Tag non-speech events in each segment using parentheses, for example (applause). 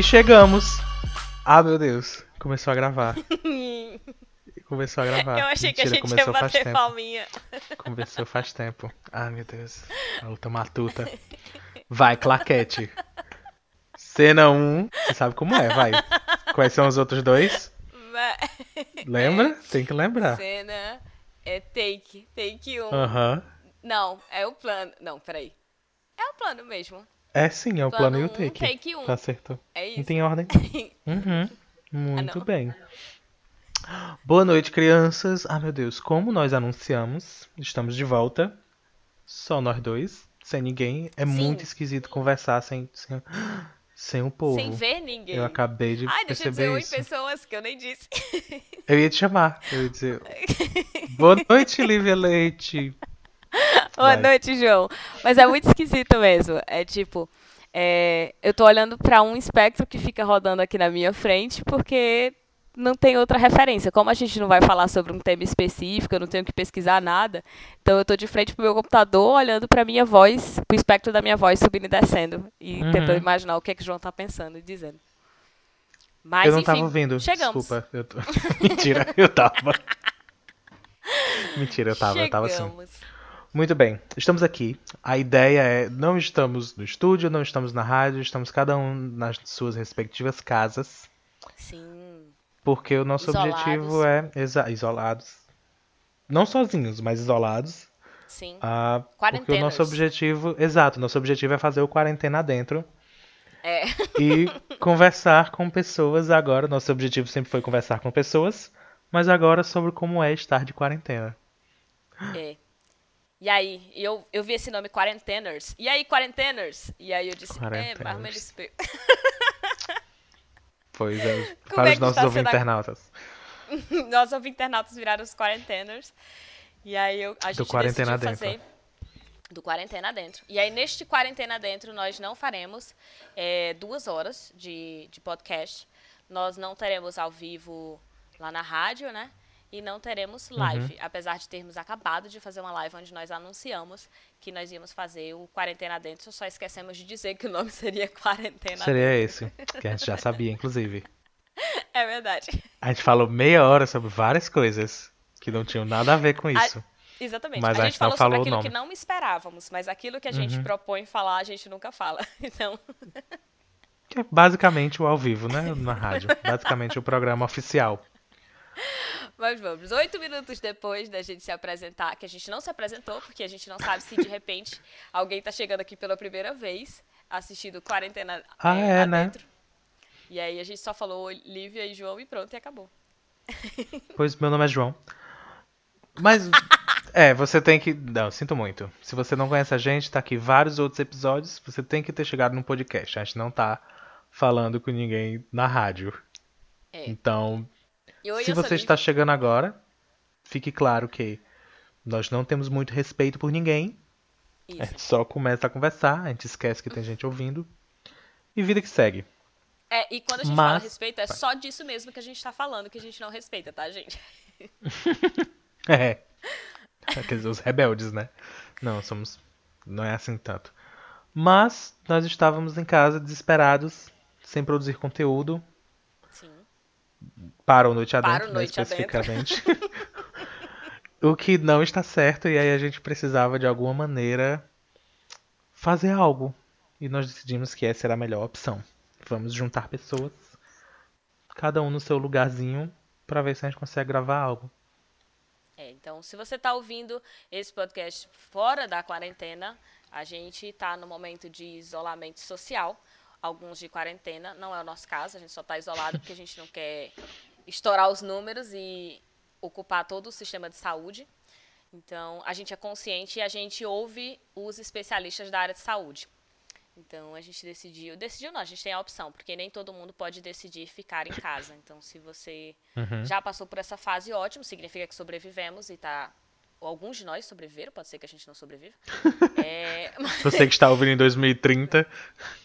E chegamos. Ah, meu Deus. Começou a gravar. (laughs) Começou a gravar. Eu achei que a Mentira, gente ia começou faz bater tempo. palminha. Começou faz tempo. Ah, meu Deus. A luta matuta. (laughs) Vai, claquete. Cena 1. Você sabe como é, vai. Quais são os outros dois? Lembra? Tem que lembrar. Cena é take, take um. Aham. Não, é o plano. Não, peraí. É o plano mesmo. É sim, é o plano, Plano e o um, take. take um. Tá certo. É Não isso. tem ordem. (laughs) Uhum. Muito Ah, não. bem. Boa noite, crianças. Ah, meu Deus, como nós anunciamos, estamos de volta. Só nós dois, sem ninguém. É Sim. muito esquisito conversar sem, sem, sem o povo. Sem ver ninguém. Eu acabei de Ai, deixa eu perceber dizer oi, isso. pessoas que eu nem disse. Eu ia te chamar. Eu ia dizer. Boa noite, (laughs) Lívia Leite. Boa Vai. noite, João. Mas é muito esquisito mesmo. É tipo, é, eu tô olhando pra um espectro que fica rodando aqui na minha frente porque não tem outra referência. Como a gente não vai falar sobre um tema específico, eu não tenho que pesquisar nada. Então eu tô de frente pro meu computador, olhando pra minha voz, pro espectro da minha voz subindo e descendo e Uhum. tentando imaginar o que é que o João tá pensando e dizendo. Mas eu não enfim, tava ouvindo. chegamos. Desculpa. Eu tô... (laughs) Mentira, eu tava. (laughs) Mentira, eu tava, eu tava assim. Muito bem, estamos aqui. A ideia é, não estamos no estúdio, não estamos na rádio, estamos cada um nas suas respectivas casas, Sim. porque o nosso Isolados. objetivo é isolados, não sozinhos, mas isolados, Sim. ah, porque o nosso objetivo, exato, nosso objetivo é fazer o quarentena dentro É. e (laughs) conversar com pessoas agora. Nosso objetivo sempre foi conversar com pessoas, mas agora sobre como é estar de quarentena. É. E aí, eu, eu vi esse nome Quarenteners. E aí, Quarenteners? E aí eu disse, é, menos. (laughs) pe- Pois é, (laughs) Como para é os nossos ouvintes internautas. (laughs) Nós, ouvintes internautas, viraram os Quarenteners. E aí eu, a gente Quarentena decidiu Dentro. fazer do Quarentena Dentro. E aí, neste Quarentena Dentro, nós não faremos é, duas horas de, de podcast. Nós não teremos ao vivo lá na rádio, né? E não teremos Uhum. live. Apesar de termos acabado de fazer uma live onde nós anunciamos que nós íamos fazer o Quarentena Dentro. Só esquecemos de dizer que o nome (laughs) seria Quarentena Seria esse, que a gente já sabia, inclusive. Dentro. (laughs) É verdade. A gente falou meia hora sobre várias coisas que não tinham nada a ver com isso. Exatamente. Mas a a gente gente não falou falou sobre aquilo nome. que não esperávamos, mas aquilo que a gente Uhum. propõe falar, a gente nunca fala. (laughs) Então, Que é basicamente o ao vivo, né? Na rádio. Basicamente o programa oficial. Mas vamos. Oito minutos depois da gente se apresentar, que a gente não se apresentou, porque a gente não sabe se de repente (laughs) alguém tá chegando aqui pela primeira vez, assistindo Quarentena Ah, é, é, né? E aí a gente só falou Lívia e João e pronto, e acabou. (laughs) Pois meu nome é João. Mas, é, você tem que. Não, sinto muito. Se você não conhece a gente, tá aqui vários outros episódios. Você tem que ter chegado num podcast. A gente não tá falando com ninguém na rádio. É. Então, Se você está chegando agora, fique claro que nós não temos muito respeito por ninguém. A Isso. gente só começa a conversar, a gente esquece que tem gente ouvindo. E vida que segue. É, e quando a gente fala Mas- respeito, é só disso mesmo que a gente tá falando, que a gente não respeita, tá, gente? (laughs) É. Quer dizer, os rebeldes, né? Não, somos. Não é assim tanto. Mas nós estávamos em casa desesperados, sem produzir conteúdo. Para o Noite Para o Adentro, né, Noite Adentro. especificamente. (laughs) o que não está certo, e aí a gente precisava de alguma maneira fazer algo. E nós decidimos que essa era a melhor opção. Vamos juntar pessoas, cada um no seu lugarzinho, para ver se a gente consegue gravar algo. É, então, se você está ouvindo esse podcast fora da quarentena, a gente está no momento de isolamento social, alguns de quarentena, não é o nosso caso, a gente só está isolado porque a gente não quer estourar os números e ocupar todo o sistema de saúde. Então, a gente é consciente e a gente ouve os especialistas da área de saúde. Então, a gente decidiu, decidiu não, a gente tem a opção, porque nem todo mundo pode decidir ficar em casa. Então, se você Uhum. já passou por essa fase, ótimo, significa que sobrevivemos e tá. Alguns de nós sobreviveram, pode ser que a gente não sobreviva. (laughs) É, Você que está ouvindo em 2030,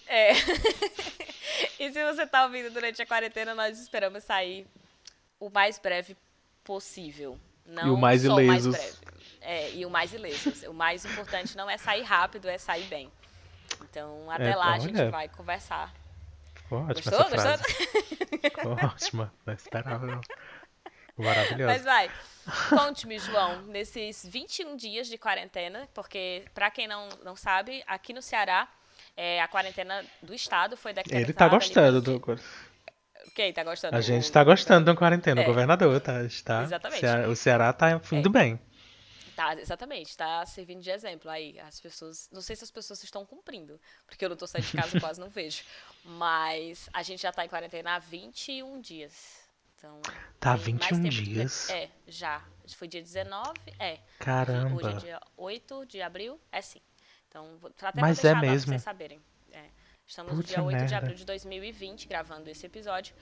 é. (laughs) e se você tá ouvindo durante a quarentena, nós esperamos sair o mais breve possível. Não E o mais só o mais. É, e o mais ilesos. O mais importante não é sair rápido, é sair bem. Então, até É, lá a gente olha. vai conversar. Ficou ótima Gostou? essa frase. Gostou? Ficou ótima. Não (laughs) esperava, não. Maravilhosa. Mas vai. Conte-me, João, nesses 21 dias de quarentena, porque, pra quem não, não sabe, aqui no Ceará, é, a quarentena do estado foi decretada. Ele tá ali gostando por- do. Quem tá gostando? A gente tá gostando da quarentena. É. O governador tá. está Exatamente. Ceará- o Ceará tá indo É. bem. Tá, exatamente, tá servindo de exemplo aí. As pessoas. Não sei se as pessoas estão cumprindo, porque eu não tô saindo de casa, (laughs) quase não vejo. Mas a gente já tá em quarentena há 21 dias. Então. Tá tem mais 21 tempo de- dias? É, já. Foi dia 19? É. Hoje é Caramba. dia 8 de abril? É sim. Então, vou até Mas é deixar a data pra mesmo? vocês saberem. É. Estamos no Puta dia 8 de merda. abril de 2020, gravando esse episódio.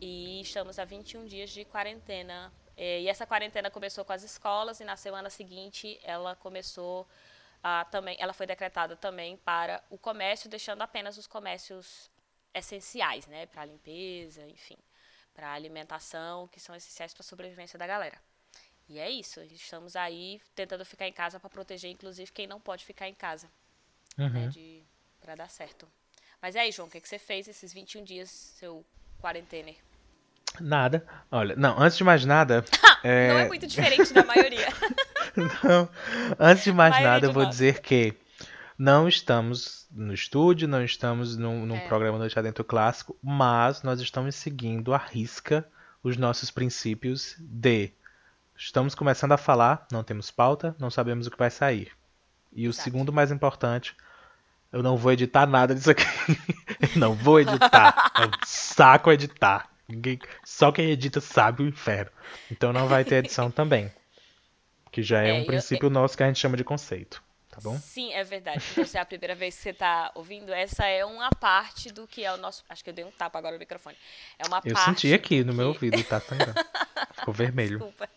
E estamos há 21 dias de quarentena. É, E essa quarentena começou com as escolas e na semana seguinte ela começou a também, ela foi decretada também para o comércio, deixando apenas os comércios essenciais, né, para limpeza, enfim, para alimentação, que são essenciais para a sobrevivência da galera. E é isso, estamos aí tentando ficar em casa para proteger, inclusive, quem não pode ficar em casa, né, Uhum. de, para dar certo. Mas e aí, João, o que, que você fez esses 21 dias, seu quarentena? Nada. Olha, não, antes de mais nada. (laughs) é, Não é muito diferente da maioria. (laughs) Não. Antes de mais nada, eu vou nós. dizer que não estamos no estúdio, não estamos num, num É. programa Noite Adentro Clássico, mas nós estamos seguindo à risca os nossos princípios de estamos começando a falar, não temos pauta, não sabemos o que vai sair. E o Exato. segundo mais importante, eu não vou editar nada disso aqui. Eu (laughs) não vou editar. É um saco editar. Só quem edita sabe o inferno. Então não vai ter edição (laughs) também. Que já é, É, um eu- princípio nosso que a gente chama de conceito. Tá bom? Sim, é verdade. Se é a primeira vez que você está ouvindo, essa é uma parte do que é o nosso. Acho que eu dei um tapa agora no microfone. É uma Eu parte. senti aqui no meu que- ouvido, tá sangrando. (laughs) Ficou vermelho. Desculpa.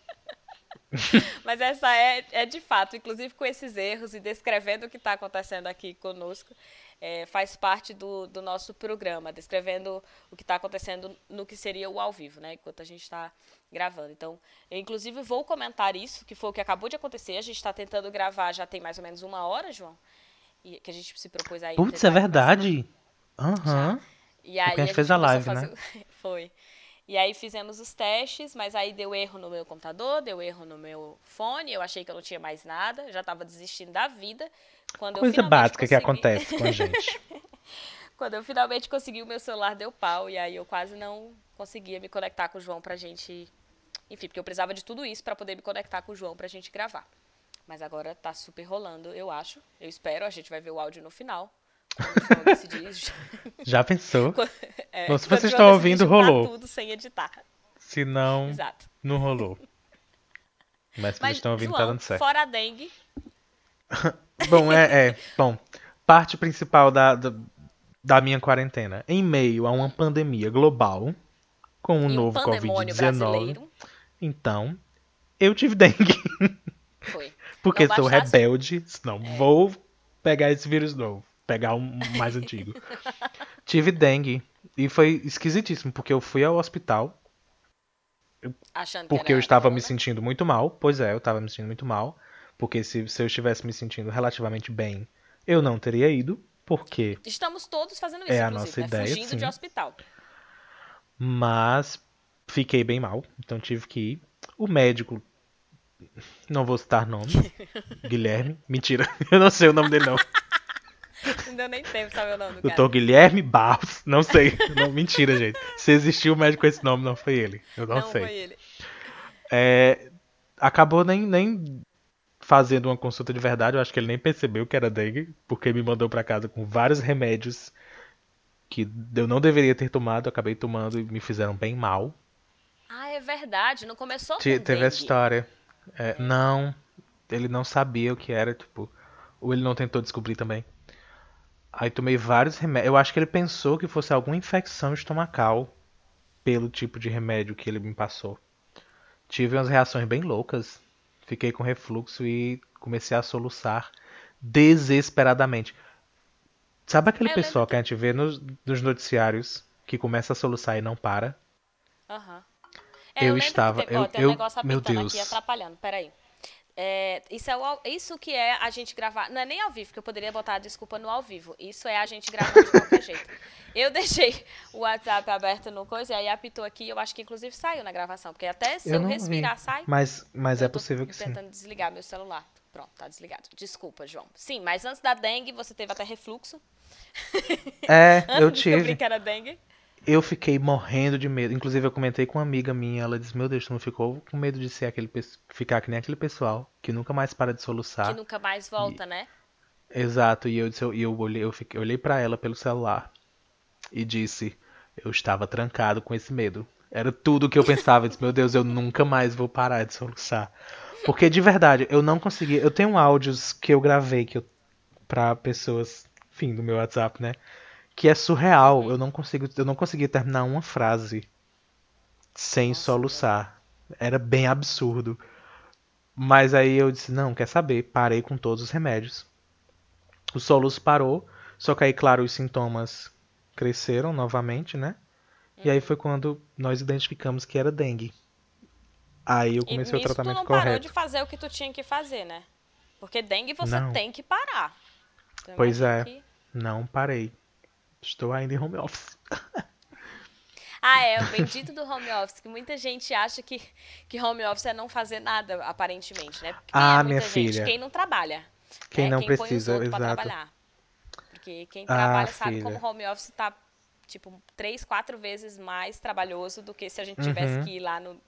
(laughs) Mas essa é, é de fato, inclusive com esses erros e descrevendo o que está acontecendo aqui conosco, é, faz parte do, do nosso programa, descrevendo o que está acontecendo no que seria o ao vivo, né? Enquanto a gente está gravando. Então, eu inclusive vou comentar isso, que foi o que acabou de acontecer. A gente está tentando gravar já tem mais ou menos uma hora, João. E, que a gente se propôs aí. Putz, é verdade. Aham. e aí porque a gente fez a live, fazer- né? (laughs) Foi. E aí fizemos os testes, mas aí deu erro no meu computador, deu erro no meu fone, eu achei que eu não tinha mais nada, já estava desistindo da vida. Quando Coisa básica que consegui- acontece com a gente. (laughs) Quando eu finalmente consegui, o meu celular deu pau, e aí eu quase não conseguia me conectar com o João pra gente. Enfim, porque eu precisava de tudo isso pra poder me conectar com o João pra gente gravar. Mas agora tá super rolando, eu acho. Eu espero, a gente vai ver o áudio no final. (laughs) Já pensou? (laughs) É, Bom, se vocês estão ouvindo, rolou. tudo sem editar. Se não, Exato. não rolou. Mas se vocês estão ouvindo, João, tá dando certo. fora a dengue, (laughs) Bom, é, é. Bom, parte principal da, da, da minha quarentena. Em meio a uma pandemia global, com o e um novo pandemônio Covid-19. brasileiro, Então, eu tive dengue. foi. Porque Não sou bastasse- É. rebelde, não vou pegar esse vírus novo. Pegar um mais antigo. tive dengue. E foi esquisitíssimo, porque eu fui ao hospital Achando que porque eu estava me sentindo muito mal. Pois é, eu estava me sentindo muito mal. Porque se, se eu estivesse me sentindo relativamente bem, eu não teria ido. Porque Estamos todos fazendo isso, É a nossa né? ideia, Fugindo de sim. hospital. Mas fiquei bem mal, então tive que ir. O médico, não vou citar nome, (laughs) Guilherme, mentira, (laughs) eu não sei o nome dele não. (laughs) Deu nem tempo de saber o nome do cara. Doutor Guilherme Barros, não sei, (laughs) não, mentira gente. Se existiu um médico com esse nome, não foi ele, eu não, Não sei. foi ele. É, acabou nem, nem fazendo uma consulta de verdade, eu acho que ele nem percebeu que era dengue, porque me mandou pra casa com vários remédios que eu não deveria ter tomado, acabei tomando e me fizeram bem mal. Ah, é verdade. Não começou com Te- Teve dengue. essa história. É, não, ele não sabia o que era, tipo, ou ele não tentou descobrir também. Aí tomei vários remédios. Eu acho que ele pensou que fosse alguma infecção estomacal pelo tipo de remédio que ele me passou. Tive umas reações bem loucas. Fiquei com refluxo e comecei a soluçar desesperadamente. Sabe aquele Eu pessoal que a gente vê nos, nos noticiários que começa a soluçar e não para? Aham. Eu lembro que estava- teve- ó, eu- tem um eu- negócio meu Deus. aqui atrapalhando. Peraí. É, isso, é o, isso que é a gente gravar. Não é nem ao vivo, que eu poderia botar a desculpa no ao vivo. Isso é a gente gravar de qualquer jeito. Eu deixei o WhatsApp aberto no coisa e aí apitou aqui. Eu acho que inclusive saiu na gravação. Porque até se eu, eu respirar, vi. sai. Mas, mas é possível que sim. tentando desligar meu celular. Pronto, tá desligado. Desculpa, João. Sim, mas antes da dengue, você teve até refluxo. É, (laughs) eu tive. que era dengue. Eu fiquei morrendo de medo. Inclusive, eu comentei com uma amiga minha. Ela disse: Meu Deus, tu não ficou com medo de ser aquele ficar que nem aquele pessoal que nunca mais para de soluçar. Que nunca mais volta, e... né? Exato. E eu, disse, eu, eu olhei, eu, fiquei, eu olhei para ela pelo celular e disse: Eu estava trancado com esse medo. Era tudo o que eu pensava. Eu disse, Meu Deus, eu nunca mais vou parar de soluçar. Porque de verdade, eu não consegui. Eu tenho áudios que eu gravei que eu, pra pessoas, enfim, do meu WhatsApp, né? Que é surreal. Eu não consigo, eu não conseguia terminar uma frase sem Nossa, soluçar. Era bem absurdo. Mas aí eu disse, não, quer saber? Parei com todos os remédios. O soluço parou, só que aí, claro, os sintomas cresceram novamente, né? E aí foi quando nós identificamos que era dengue. Aí eu comecei o tratamento tu não correto. parou de fazer o que tu tinha que fazer, né? Porque dengue você não. tem que parar. Então, pois é, que... não parei. Estou ainda em home office. (laughs) Ah, é, o bendito do home office, que muita gente acha que, que home office é não fazer nada, aparentemente, né? Porque ah, é minha gente, filha. Quem não trabalha. Quem né? não quem precisa, põe os exato. trabalhar. Porque quem trabalha ah, sabe filha. como home office tá, tipo, três, quatro vezes mais trabalhoso do que se a gente tivesse uhum. que ir lá no,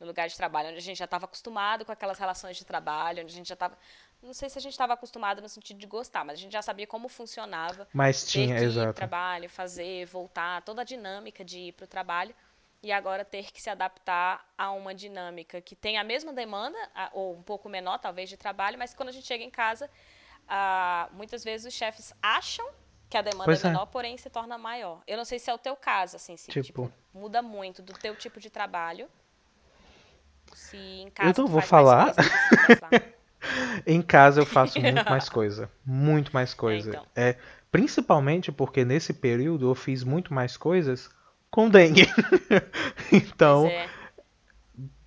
no lugar de trabalho, onde a gente já estava acostumado com aquelas relações de trabalho, onde a gente já estava não sei se a gente estava acostumado no sentido de gostar, mas a gente já sabia como funcionava. Mas tinha, ter que exato. Ir trabalho, fazer, voltar, toda a dinâmica de ir para o trabalho e agora ter que se adaptar a uma dinâmica que tem a mesma demanda ou um pouco menor talvez de trabalho, mas quando a gente chega em casa, ah, muitas vezes os chefes acham que a demanda pois é menor, é. porém se torna maior. Eu não sei se é o teu caso, assim, se tipo, tipo, muda muito do teu tipo de trabalho. Se em casa eu não vou falar. (laughs) em casa eu faço (laughs) muito mais coisa. Muito mais coisa. É, então. é, principalmente porque nesse período eu fiz muito mais coisas com dengue. (laughs) então, é.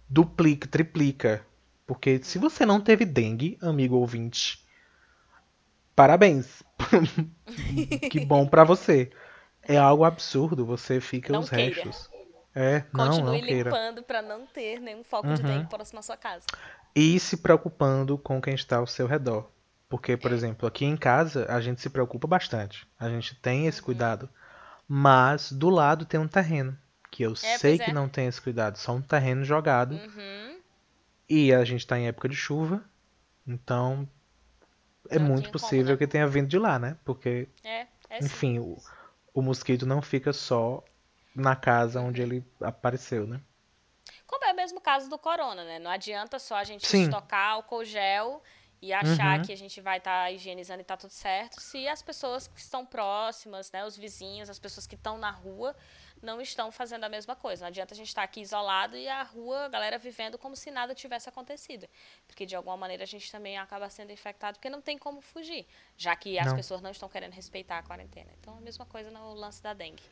duplica, triplica. Porque se você não teve dengue, amigo ouvinte, parabéns. (laughs) que bom para você. É algo absurdo, você fica não os queira. restos. É, não, Continue não queira. limpando para não ter nenhum foco Uhum. de dengue próximo à sua casa. E se preocupando com quem está ao seu redor. Porque, por exemplo, aqui em casa a gente se preocupa bastante. A gente tem esse cuidado. Mas do lado tem um terreno. Que eu É, sei que é. não tem esse cuidado. Só um terreno jogado. Uhum. E a gente está em época de chuva. Então é Não muito tinha como, possível né? que tenha vindo de lá, né? Porque, É, é enfim, o, o mosquito não fica só na casa onde ele apareceu, né? Mesmo caso do corona, né? Não adianta só a gente Sim. estocar álcool gel e achar Uhum. que a gente vai estar higienizando e tá tudo certo, se as pessoas que estão próximas, né, os vizinhos, as pessoas que estão na rua, não estão fazendo a mesma coisa. Não adianta a gente estar aqui isolado e a rua, a galera vivendo como se nada tivesse acontecido. Porque de alguma maneira a gente também acaba sendo infectado, porque não tem como fugir, já que as Não. pessoas não estão querendo respeitar a quarentena. Então, a mesma coisa no lance da dengue.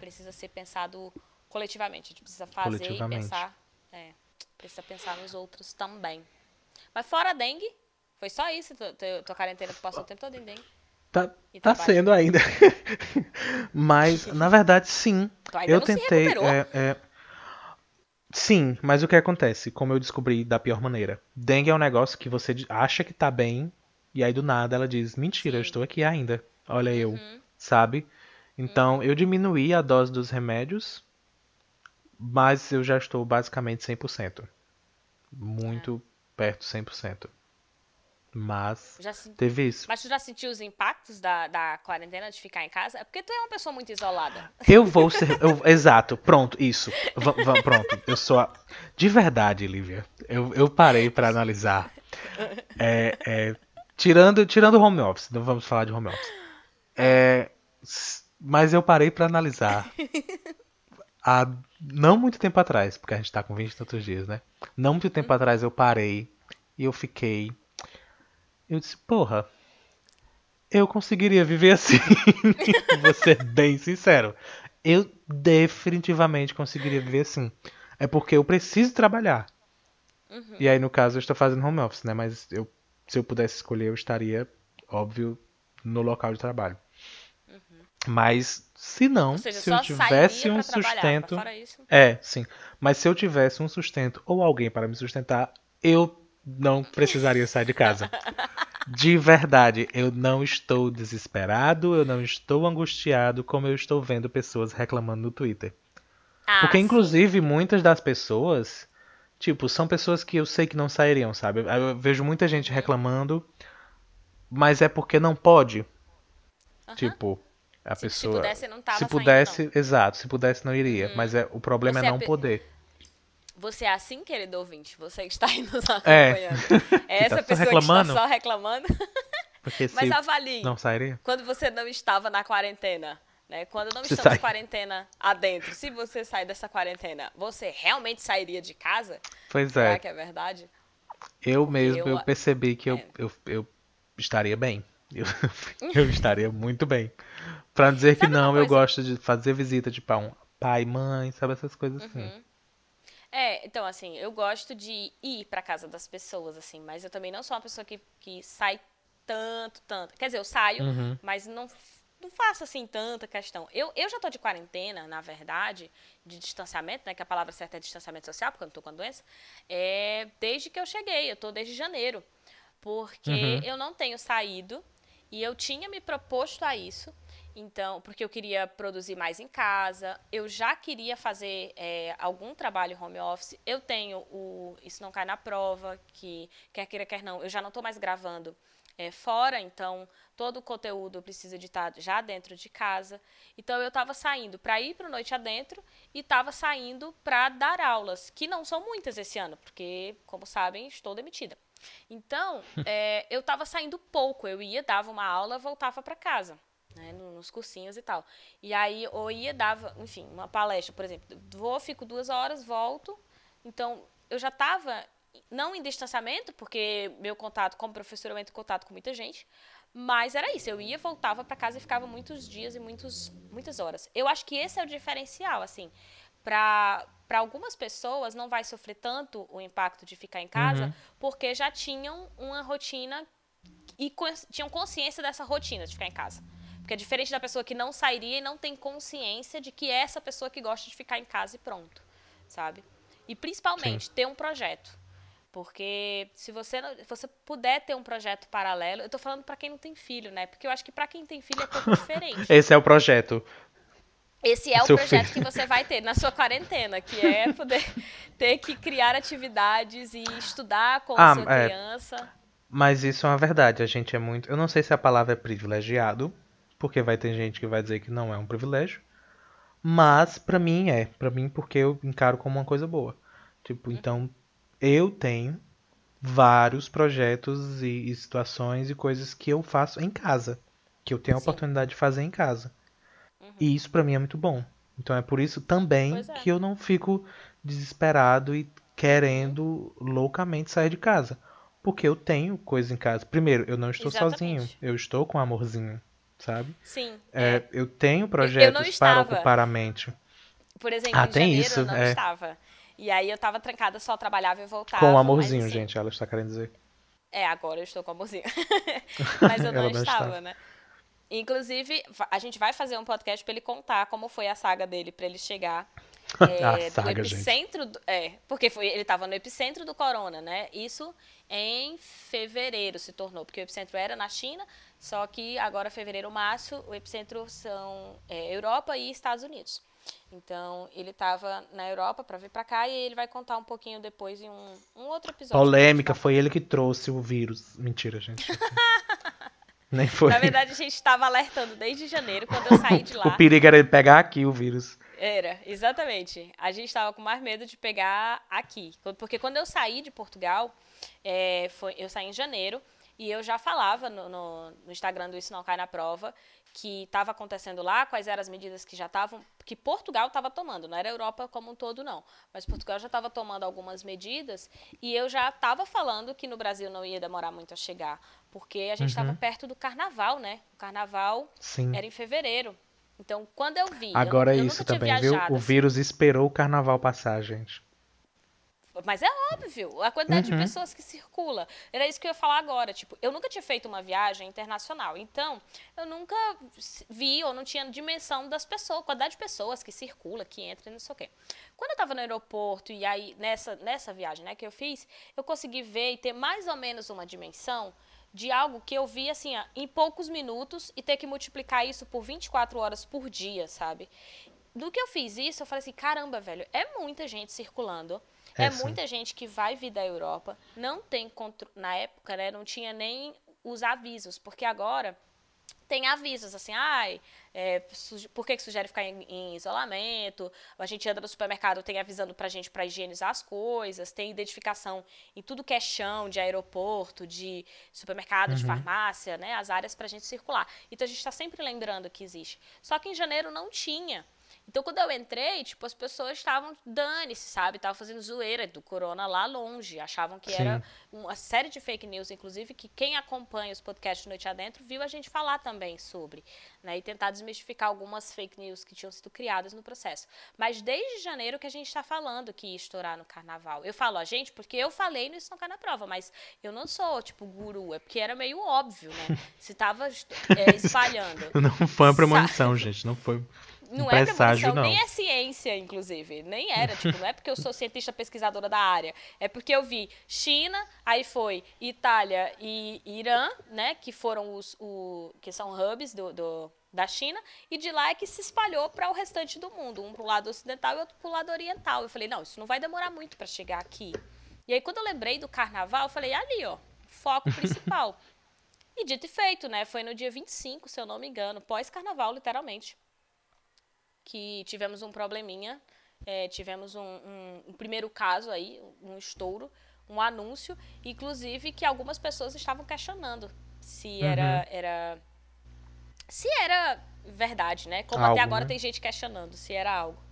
Precisa ser pensado coletivamente. A gente precisa fazer e pensar. É, precisa pensar nos outros também. Mas fora a dengue, foi só isso? Tu, tu, tua quarentena, tu passou o tempo todo em dengue? Tá, tá sendo ainda. (laughs) Mas, na verdade, sim. Eu tentei. é, é, Sim, mas o que acontece? Como eu descobri da pior maneira. Dengue é um negócio que você acha que tá bem, e aí do nada ela diz: Mentira, eu Sim. estou aqui ainda. Olha eu. Uhum. Sabe? Então, eu diminuí a dose dos remédios, mas eu já estou basicamente 100%. Muito perto de 100%. Mas Já se- teve isso. Mas tu já sentiu os impactos da, da quarentena de ficar em casa? É porque tu é uma pessoa muito isolada. Eu vou ser. eu- (laughs) exato, pronto, isso. Va- pronto, eu sou. A, de verdade, Lívia, eu, eu parei pra analisar. É, é, tirando, tirando o home office, não vamos falar de home office. É, mas eu parei pra analisar. (laughs) Há não muito tempo atrás, porque a gente tá com 20 e tantos dias, né? Não muito tempo atrás eu parei e eu fiquei. Eu disse, porra, eu conseguiria viver assim. (laughs) Vou ser bem sincero. Eu definitivamente conseguiria viver assim. É porque eu preciso trabalhar. Uhum. E aí, no caso, eu estou fazendo home office, né? Mas eu, se eu pudesse escolher, eu estaria, óbvio, no local de trabalho. Mas, se não, seja, se eu tivesse um sustento. É, sim. Mas se eu tivesse um sustento ou alguém para me sustentar, eu não precisaria sair de casa. (laughs) De verdade, eu não estou desesperado, eu não estou angustiado como eu estou vendo pessoas reclamando no Twitter. Ah, Porque, sim. inclusive, muitas das pessoas, tipo, são pessoas que eu sei que não sairiam, sabe? Eu vejo muita gente reclamando, mas é porque não pode. Aham. Tipo, a Se- se pessoa. pudesse, não tava Se saindo, pudesse, exato, se pudesse, não iria. Mas é, o problema Você é é não pe- poder. Você é assim, querido ouvinte, você que está aí nos É. acompanhando. (laughs) É essa tá pessoa reclamando. que está só reclamando. Porque Mas se avalie, não sairia. quando você não estava na quarentena, né? Quando não Você estamos sai. quarentena adentro, se você sair dessa quarentena, você realmente sairia de casa? Pois Será é. que é verdade? Eu mesmo, eu- eu percebi que eu, é. eu, eu estaria bem. Eu, (laughs) eu (laughs) estaria muito bem. Pra dizer que Sabe não, eu gosto de fazer visita, tipo, a um pai, mãe, sabe essas coisas assim. Uhum. É, então assim, eu gosto de ir pra casa das pessoas, assim, mas eu também não sou uma pessoa que, que sai tanto, tanto. Quer dizer, eu saio, Uhum. mas não, não faço assim tanta questão. Eu, eu já tô de quarentena, na verdade, de distanciamento, né? Que a palavra certa é distanciamento social, porque eu não tô com a doença. É, desde que eu cheguei, eu tô desde janeiro. Porque Uhum. eu não tenho saído e eu tinha me proposto a isso. Então, porque eu queria produzir mais em casa, eu já queria fazer é, algum trabalho home office. Eu tenho o Isso Não Cai na Prova, que quer queira, quer não, eu já não estou mais gravando é, fora, então todo o conteúdo precisa de estar já dentro de casa. Então eu estava saindo para ir para Noite Adentro e estava saindo para dar aulas, que não são muitas esse ano, porque, como sabem, estou demitida. Então, (laughs) é, eu estava saindo pouco. Eu ia, dava uma aula, voltava para casa, né, no- nos cursinhos e tal. E aí, ou ia, dava, enfim, uma palestra, por exemplo. Vou, fico duas horas, volto. Então, eu já estava, não em distanciamento, porque meu contato como professor, eu entro em contato com muita gente. Mas era isso, eu ia, voltava para casa e ficava muitos dias e muitos, muitas horas. Eu acho que esse é o diferencial, assim. Para algumas pessoas não vai sofrer tanto o impacto de ficar em casa, Uhum. porque já tinham uma rotina e tinham consciência dessa rotina de ficar em casa. Porque é diferente da pessoa que não sairia e não tem consciência de que é essa pessoa que gosta de ficar em casa e pronto, sabe? E principalmente ter um projeto. Porque se você, não- se você puder ter um projeto paralelo, eu tô falando pra quem não tem filho, né? Porque eu acho que pra quem tem filho é pouco diferente. (laughs) Esse é o projeto. Esse é o projeto filho. que você vai ter na sua quarentena, que é (laughs) poder ter que criar atividades e estudar com Ah, a sua é. criança. Mas isso é uma verdade. A gente é muito. Eu não sei se a palavra é privilegiado, porque vai ter gente que vai dizer que não é um privilégio. Mas pra mim é. Pra mim, porque eu encaro como uma coisa boa. Tipo, então eu tenho vários projetos e, e situações e coisas que eu faço em casa. Que eu tenho a Sim. oportunidade de fazer em casa. E isso pra mim é muito bom. Então é por isso também é. que eu não fico desesperado e querendo loucamente sair de casa. Porque eu tenho coisa em casa. Primeiro, eu não estou Exatamente. sozinho. Eu estou com um amorzinho, sabe? Sim. É, eu tenho projetos para estava. ocupar a mente. Por exemplo, Ah, em tem janeiro isso, eu não é. estava. E aí eu tava trancada, só trabalhava e voltava. Com um mas, amorzinho, assim, gente, ela está querendo dizer. É, agora eu estou com amorzinho. (laughs) mas eu não, não estava, estava. né? Inclusive, a gente vai fazer um podcast pra ele contar como foi a saga dele pra ele chegar (laughs) é, do saga, gente. epicentro. do- é, porque foi, ele tava no epicentro do corona, né? Isso em fevereiro se tornou, porque o epicentro era na China, só que agora fevereiro, março, o epicentro são é, Europa e Estados Unidos. Então, ele estava na Europa para vir para cá e ele vai contar um pouquinho depois em um, um outro episódio. Polêmica, foi ele que trouxe o vírus. Mentira, gente. (laughs) Nem foi. Na verdade, a gente estava alertando desde janeiro, quando eu saí de (laughs) lá. O perigo era ele pegar aqui o vírus. Era, exatamente. A gente estava com mais medo de pegar aqui. Porque quando eu saí de Portugal, é, foi, eu saí em janeiro, e eu já falava no, no- no Instagram do Isso Não Cai na Prova que estava acontecendo lá, quais eram as medidas que já estavam, que Portugal estava tomando, não era a Europa como um todo, não. Mas Portugal já estava tomando algumas medidas e eu já estava falando que no Brasil não ia demorar muito a chegar, porque a gente estava Uhum. perto do carnaval, né? O carnaval Sim. era em fevereiro. Então, quando eu vi. eu Agora nu- é eu isso também, viu? viajado, O assim. vírus esperou o carnaval passar, gente. Mas é óbvio, a quantidade Uhum. de pessoas que circula. Era isso que eu ia falar agora. Tipo, eu nunca tinha feito uma viagem internacional. Então, eu nunca vi ou não tinha dimensão das pessoas, quantidade de pessoas que circula, que entra e não sei o quê. Quando eu tava no aeroporto e aí, nessa, nessa viagem né, que eu fiz, eu consegui ver e ter mais ou menos uma dimensão de algo que eu vi assim, ó, em poucos minutos e ter que multiplicar isso por 24 horas por dia, sabe? Do que eu fiz isso, eu falei assim, caramba, velho, é muita gente circulando. É, É, muita gente que vai vir da Europa, não tem controle. Na época, né, não tinha nem os avisos, porque agora tem avisos assim, ai, é, por que, que sugere ficar em, em isolamento? A gente anda no supermercado, tem avisando pra gente pra higienizar as coisas, tem identificação em tudo que é chão, de aeroporto, de supermercado, de farmácia, né? As áreas pra gente circular. Então a gente tá sempre lembrando que existe. Só que em janeiro não tinha. Então, quando eu entrei, tipo, as pessoas estavam dane-se, sabe? Estavam fazendo zoeira do corona lá longe. Achavam que era Sim. uma série de fake news, inclusive, que quem acompanha os podcasts Noite Adentro viu a gente falar também sobre, né? E tentar desmistificar algumas fake news que tinham sido criadas no processo. Mas desde janeiro que a gente está falando que ia estourar no carnaval. Eu falo a gente porque eu falei no Isso Não Cai na Prova, mas eu não sou, tipo, guru. É porque era meio óbvio, né? (laughs) Se tava (laughs) é, espalhando. Não foi uma premonição, gente. Não foi. Não é premonição, não. nem é ciência, inclusive. Nem era, tipo, não é porque eu sou cientista pesquisadora da área. É porque eu vi China, aí foi Itália e Irã, né? Que foram os o, que são hubs do, do- da China, e de lá é que se espalhou para o restante do mundo, um pro lado ocidental e outro pro lado oriental. Eu falei, não, isso não vai demorar muito para chegar aqui. E aí, quando eu lembrei do carnaval, eu falei, ali, ó, foco principal. e dito e feito, né? Foi no dia 25, se eu não me engano, pós-carnaval, literalmente que tivemos um probleminha, é, tivemos um, um- um primeiro caso aí, um estouro, um anúncio, inclusive que algumas pessoas estavam questionando se era, era se era verdade, né? Como Algo, até agora né? tem gente questionando se era algo.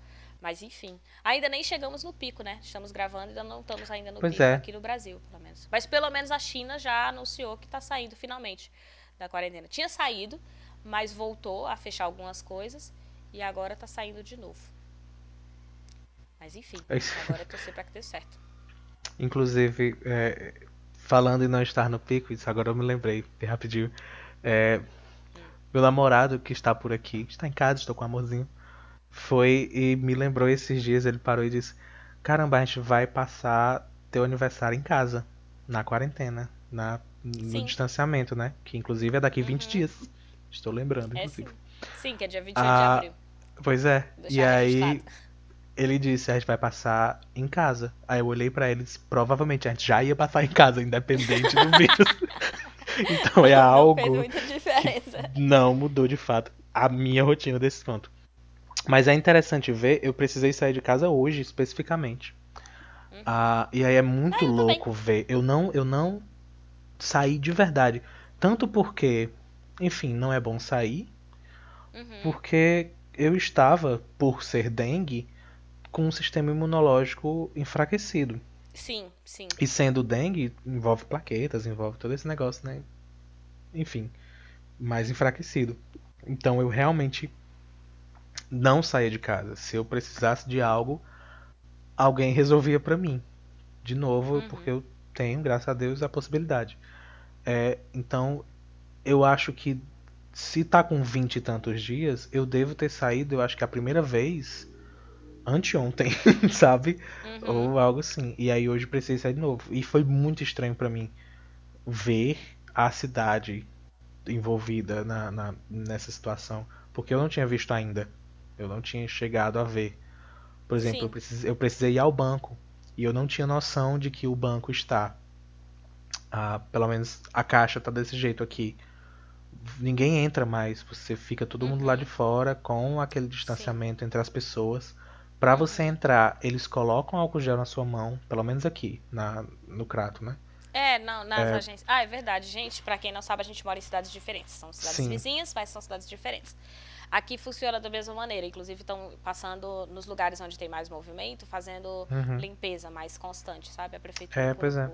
Mas enfim, ainda nem chegamos no pico, né? Estamos gravando e ainda não estamos ainda no Pois pico é. aqui no Brasil, pelo menos. Mas pelo menos a China já anunciou que está saindo finalmente da quarentena. Tinha saído, mas voltou a fechar algumas coisas e agora tá saindo de novo. Mas enfim, É agora é torcer pra que dê certo. (laughs) Inclusive, é, falando em não estar no pico, isso agora eu me lembrei, bem rapidinho. É, meu namorado que está por aqui, está em casa, estou com um amorzinho, foi e me lembrou esses dias, ele parou e disse: Caramba, a gente vai passar teu aniversário em casa, na quarentena, na, no Sim. distanciamento, né? Que inclusive é daqui 20 dias. Estou lembrando, É inclusive. Sim, que é dia 28 Ah, de abril. Pois é. E aí ele disse, a gente vai passar em casa. Aí eu olhei pra ele e disse, provavelmente a gente já ia passar em casa, independente do (laughs) vírus. então é Não algo fez muita diferença. não mudou de fato a minha rotina desse ponto. Mas é interessante ver, eu precisei sair de casa hoje, especificamente. Ah, e aí é muito Ah, louco ver. Eu não, eu não saí de verdade. Tanto porque, enfim, não é bom sair. Uhum. Porque eu estava, por ser dengue, com um sistema imunológico enfraquecido. Sim, sim. E sendo dengue, envolve plaquetas, envolve todo esse negócio, né? Enfim, mais enfraquecido. Então eu realmente não saía de casa. Se eu precisasse de algo, alguém resolvia pra mim. De novo, Uhum. porque eu tenho, graças a Deus, a possibilidade. É, então, eu acho que se tá com 20 e tantos dias, eu devo ter saído, eu acho que a primeira vez anteontem, (laughs) sabe? Uhum. Ou algo assim. E aí hoje precisei sair de novo. E foi muito estranho pra mim ver a cidade envolvida na, na- nessa situação. Porque eu não tinha visto ainda. Eu não tinha chegado a ver. Por exemplo, eu precisei, eu precisei ir ao banco. E eu não tinha noção de que o banco está. Ah, pelo menos a caixa tá desse jeito aqui. Ninguém entra mais. Você fica todo mundo lá de fora com aquele distanciamento entre as pessoas. Pra você entrar, eles colocam álcool gel na sua mão, pelo menos aqui, na, no Crato, né? É, não, nas agências. Ah, é verdade, gente. Pra quem não sabe, a gente mora em cidades diferentes. São cidades Sim. vizinhas, mas são cidades diferentes. Aqui funciona da mesma maneira. Inclusive, estão passando nos lugares onde tem mais movimento, fazendo limpeza mais constante, sabe? A prefeitura. Uhum. É, pois é.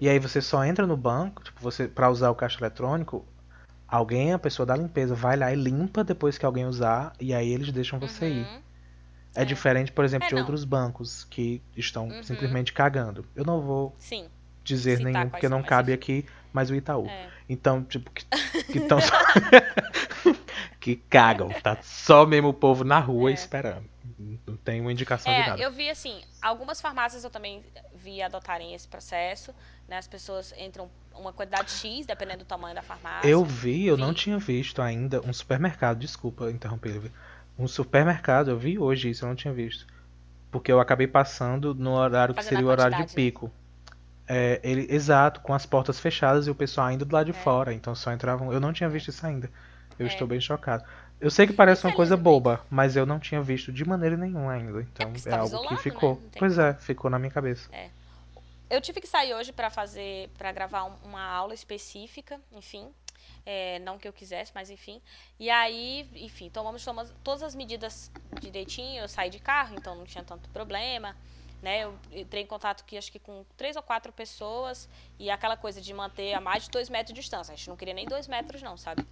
E aí você só entra no banco, tipo, você para usar o caixa eletrônico, alguém, a pessoa da limpeza, vai lá e limpa depois que alguém usar, e aí eles deixam você ir. Uhum. É, É. diferente, por exemplo, É, de não. outros bancos que estão Uhum. simplesmente cagando. Eu não vou Sim. dizer Citar nenhum quais porque não cabe aqui, mas o Itaú. É. Então, tipo, que estão. (laughs) (laughs) que cagam. Tá só mesmo o povo na rua É. esperando. Não tem uma indicação de É, nada. eu vi assim, algumas farmácias eu também vi adotarem esse processo, né? As pessoas entram uma quantidade X, dependendo do tamanho da farmácia. Eu vi, eu não Vi. tinha visto ainda um supermercado. Desculpa interromper. Um supermercado, eu vi hoje isso, eu não tinha visto. Porque eu acabei passando no horário que Fazendo a seria o horário de né? pico. É, ele, exato, com as portas fechadas e o pessoal ainda do lado de É. fora. Então só entravam. Eu não tinha visto isso ainda. Eu É. estou bem chocado. Eu sei que parece uma coisa boba, mas eu não tinha visto de maneira nenhuma ainda. Então você é, tava algo isolado, que ficou. né? Pois é, ficou na minha cabeça. Eu tive que sair hoje pra fazer, para gravar um- uma aula específica, enfim. É, não que eu quisesse, mas enfim. E aí, enfim, tomamos, tomamos todas as medidas direitinho. Eu saí de carro, então não tinha tanto problema. Né? Eu entrei em contato aqui, acho que com três ou quatro pessoas. E aquela coisa de manter a mais de dois metros de distância. A gente não queria nem dois metros, não, sabe?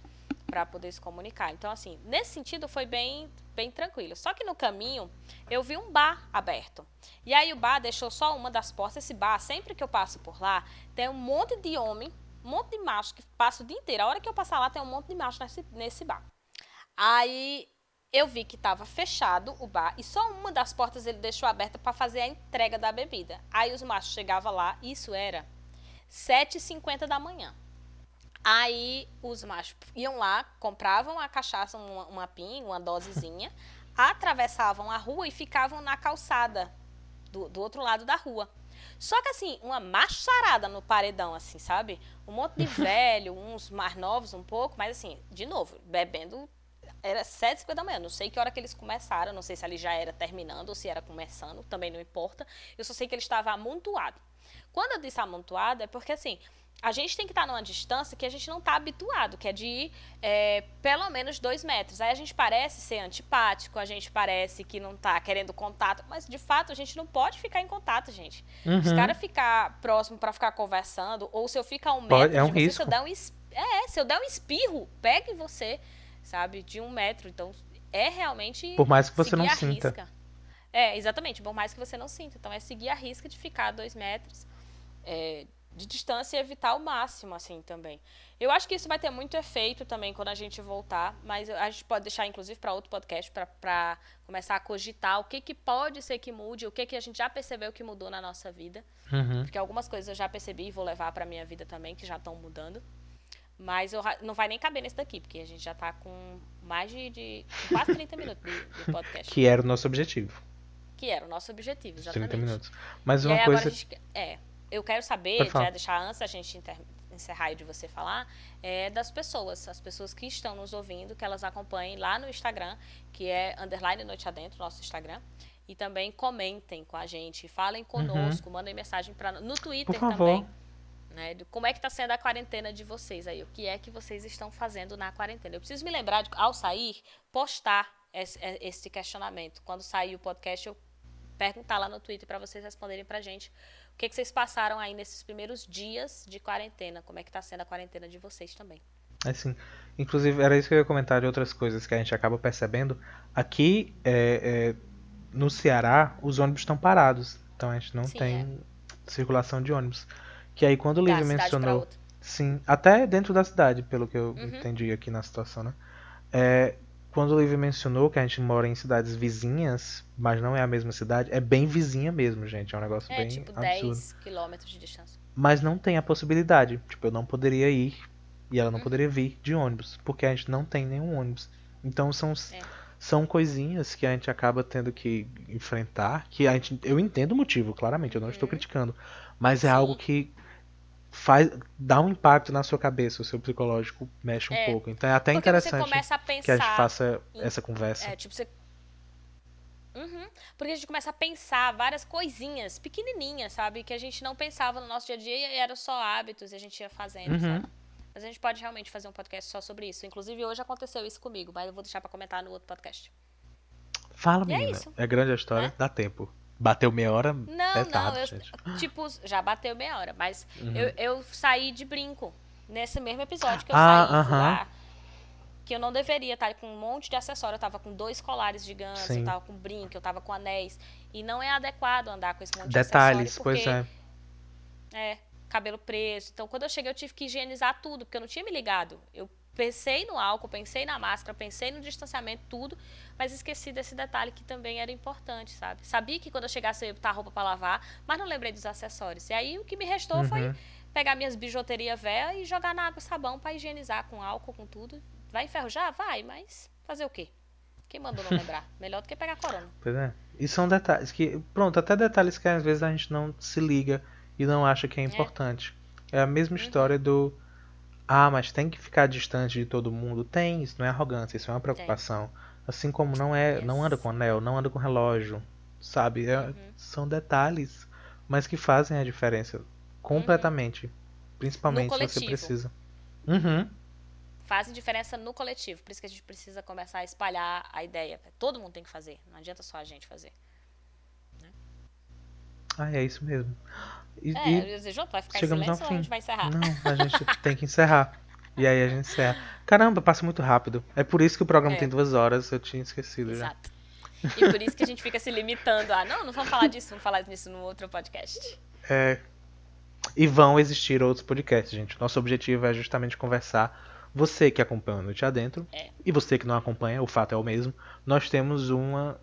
Pra poder se comunicar. Então, assim, nesse sentido foi bem, bem tranquilo. Só que no caminho, eu vi um bar aberto. E aí o bar deixou só uma das portas. Esse bar, sempre que eu passo por lá, tem um monte de homem, um monte de macho que passa o dia inteiro. A hora que eu passar lá, tem um monte de macho nesse, nesse bar. Aí eu vi que estava fechado o bar e só uma das portas ele deixou aberta para fazer a entrega da bebida. Aí os machos chegavam lá, isso era 7h50 da manhã. Aí os machos iam lá, compravam a cachaça, uma, uma pin, uma dosezinha, (laughs) atravessavam a rua e ficavam na calçada do, do outro lado da rua. Só que assim, uma macharada no paredão, assim, sabe? Um monte de (laughs) velho, uns mais novos um pouco, mas assim, de novo, bebendo. Era 7h50 da manhã, não sei que hora que eles começaram, não sei se ali já era terminando ou se era começando, também não importa. Eu só sei que ele estava amontoado. Quando eu disse amontoado, é porque assim, a gente tem que estar numa distância que a gente não está habituado, que é de ir é, pelo menos dois metros. Aí a gente parece ser antipático, a gente parece que não está querendo contato, mas de fato a gente não pode ficar em contato, gente. Uhum. Os caras ficar próximo para ficar conversando, ou se eu ficar a um Pode- metro é um de você, se risco. eu der um é, se eu der um espirro, pegue você, sabe, de um metro. Então é realmente Por mais que você não sinta. risca. É, exatamente, por mais que você não sinta. Então é seguir a risca de ficar a dois metros é, de distância e evitar ao máximo, assim, também. Eu acho que isso vai ter muito efeito também quando a gente voltar, mas a gente pode deixar, inclusive, para outro podcast, para começar a cogitar o que, que pode ser que mude, o que, que a gente já percebeu que mudou na nossa vida. Uhum. Porque algumas coisas eu já percebi e vou levar para minha vida também, que já estão mudando. Mas eu, não vai nem caber nesse daqui, porque a gente já tá com mais de, de quase 30 minutos de, de podcast. Que... Que era o nosso objetivo. era o nosso objetivo, exatamente. 30 minutos. Mas uma aí coisa. agora a gente, é, eu quero saber, já deixar antes da gente inter- encerrar e de você falar, é das pessoas, as pessoas que estão nos ouvindo, que elas acompanhem lá no Instagram, que é underline noite adentro, nosso Instagram. E também comentem com a gente, falem conosco, mandem mensagem para no Twitter Uhum. Também. Né, como é que está sendo a quarentena de vocês aí? O que é que vocês estão fazendo na quarentena? Eu preciso me lembrar, de, ao sair, postar esse, esse questionamento. Quando sair o podcast, eu perguntar lá no Twitter para vocês responderem pra gente o que, que vocês passaram aí nesses primeiros dias de quarentena, como é que tá sendo a quarentena de vocês também. Assim, inclusive, era isso que eu ia comentar de outras coisas que a gente acaba percebendo. Aqui é, é, no Ceará, os ônibus estão parados. Então a gente não Sim, tem circulação de ônibus. Que aí quando o pra mencionou. Sim, até dentro da cidade, pelo que eu Uhum. entendi aqui na situação, né? É, quando o Lívia mencionou que a gente mora em cidades vizinhas, mas não é a mesma cidade, é bem vizinha mesmo, gente. É um negócio É, bem tipo absurdo. 10 quilômetros de distância. Mas não tem a possibilidade. Tipo, eu não poderia ir e ela não Uhum. poderia vir de ônibus, porque a gente não tem nenhum ônibus. Então são, É. são coisinhas que a gente acaba tendo que enfrentar, que a gente, eu entendo o motivo, claramente, eu não estou Uhum. criticando, mas é Sim. algo que faz dá um impacto na sua cabeça, o seu psicológico mexe um É, pouco. Então é até interessante a que a gente faça em- essa conversa. É, tipo, você. Uhum. Porque a gente começa a pensar várias coisinhas pequenininhas, sabe? Que a gente não pensava no nosso dia a dia e eram só hábitos e a gente ia fazendo, Uhum. sabe? Mas a gente pode realmente fazer um podcast só sobre isso. Inclusive, hoje aconteceu isso comigo, mas eu vou deixar pra comentar no outro podcast. Fala, é menina. isso. É grande a história, Né? dá tempo. Bateu meia hora, Não, é não, eu, gente. (laughs) tipo, já bateu meia hora, mas Uhum. eu, eu saí de brinco nesse mesmo episódio que eu Ah, saí, fui aham. lá. que eu não deveria estar com um monte de acessório. Eu tava com dois colares gigantes, Sim. eu tava com brinco, eu tava com anéis. E não é adequado andar com esse monte Detalhes, de acessório. pois porque, é. é. cabelo preso. Então, quando eu cheguei, eu tive que higienizar tudo, porque eu não tinha me ligado. Eu pensei no álcool, pensei na máscara, pensei no distanciamento, tudo, mas esqueci desse detalhe que também era importante, sabe? Sabia que quando eu chegasse eu ia botar a roupa para lavar, mas não lembrei dos acessórios. E aí o que me restou Uhum. foi pegar minhas bijuterias velhas e jogar na água e sabão para higienizar com álcool, com tudo. Vai enferrujar? Vai, mas fazer o quê? Quem mandou não lembrar? (laughs) Melhor do que pegar corona. Pois é. E são detalhes que. Pronto, até detalhes que às vezes a gente não se liga e não acha que é importante. É, a mesma história do. Ah, mas tem que ficar distante de todo mundo. Tem, isso não é arrogância, isso é uma preocupação. Assim como não é. Não anda com anel, não anda com relógio. Sabe? É- São detalhes, mas que fazem a diferença completamente. Principalmente se você precisa. Uhum. Fazem diferença no coletivo. Por isso que a gente precisa começar a espalhar a ideia. Todo mundo tem que fazer. Não adianta só a gente fazer. Ah, é isso mesmo. E, É, e- eu dizer, vai ficar em chegamos ao silêncio ou a fim. gente vai encerrar? Não, a gente (laughs) tem que encerrar. E aí a gente encerra. Caramba, passa muito rápido. É por isso que o programa É. tem duas horas, eu tinha esquecido já. Exato. E por isso que a gente fica se limitando a, não, não vamos falar disso, vamos falar disso no outro podcast. É. E vão existir outros podcasts, gente. Nosso objetivo é justamente conversar. Você que acompanha o Noite Adentro É. e você que não acompanha, o fato é o mesmo. Nós temos uma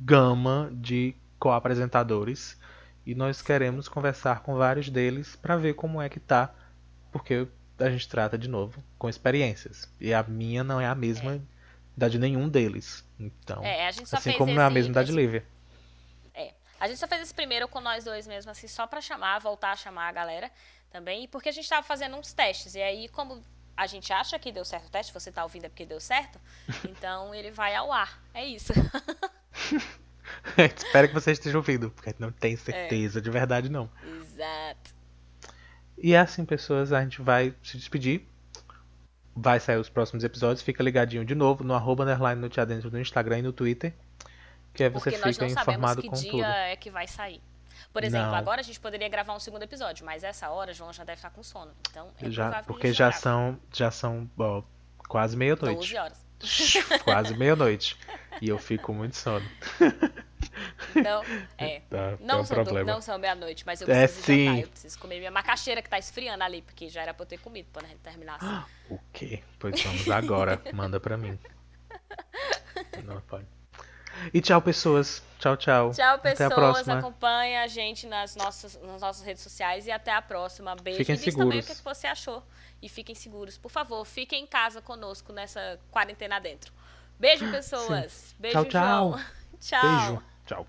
gama de co-apresentadores e nós queremos conversar com vários deles para ver como é que tá, porque a gente trata de novo com experiências. E a minha não é a mesma da de nenhum deles. Então, É, assim como não é a mesma da de Lívia. É. A gente só fez esse primeiro com nós dois mesmo, assim, só pra chamar, voltar a chamar a galera também. Porque a gente tava fazendo uns testes. E aí, como a gente acha que deu certo o teste, você tá ouvindo é porque deu certo, (laughs) então ele vai ao ar. É isso. (laughs) (laughs) Espero que você esteja ouvindo, porque não É. tem certeza de verdade não. Exato. E é assim, pessoas, a gente vai se despedir. Vai sair os próximos episódios. Fica ligadinho de novo no arroba underline no Tia Dentro no Instagram e no Twitter. Que aí você Porque nós fica não sabemos informado que com dia tudo. é que vai sair. Por exemplo, Não. agora a gente poderia gravar um segundo episódio, mas essa hora João já deve estar com sono. Então é Já, porque já grave. são, já são ó, quase 12 meia-noite. horas. (laughs) quase meia-noite. E eu fico muito sono. Então, é. Tá, Não, é (laughs) um são, do- problema. não são meia-noite, mas eu É, preciso sim. jantar. Eu preciso comer minha macaxeira que tá esfriando ali, porque já era pra eu ter comido quando a gente terminasse. (gasps) O quê? Pois vamos agora. Manda pra mim. (laughs) Não pode. E tchau, pessoas. Tchau, tchau. Tchau, Até a pessoas. próxima. Acompanha a gente nas nossas, nas nossas redes sociais e até a próxima. Beijo. Fiquem e diz também o seguros. que você achou. E fiquem seguros. Por favor, fiquem em casa conosco nessa quarentena dentro. Beijo, pessoas. Beijo, Tchau, tchau. (laughs) João. Tchau. Beijo. Tchau.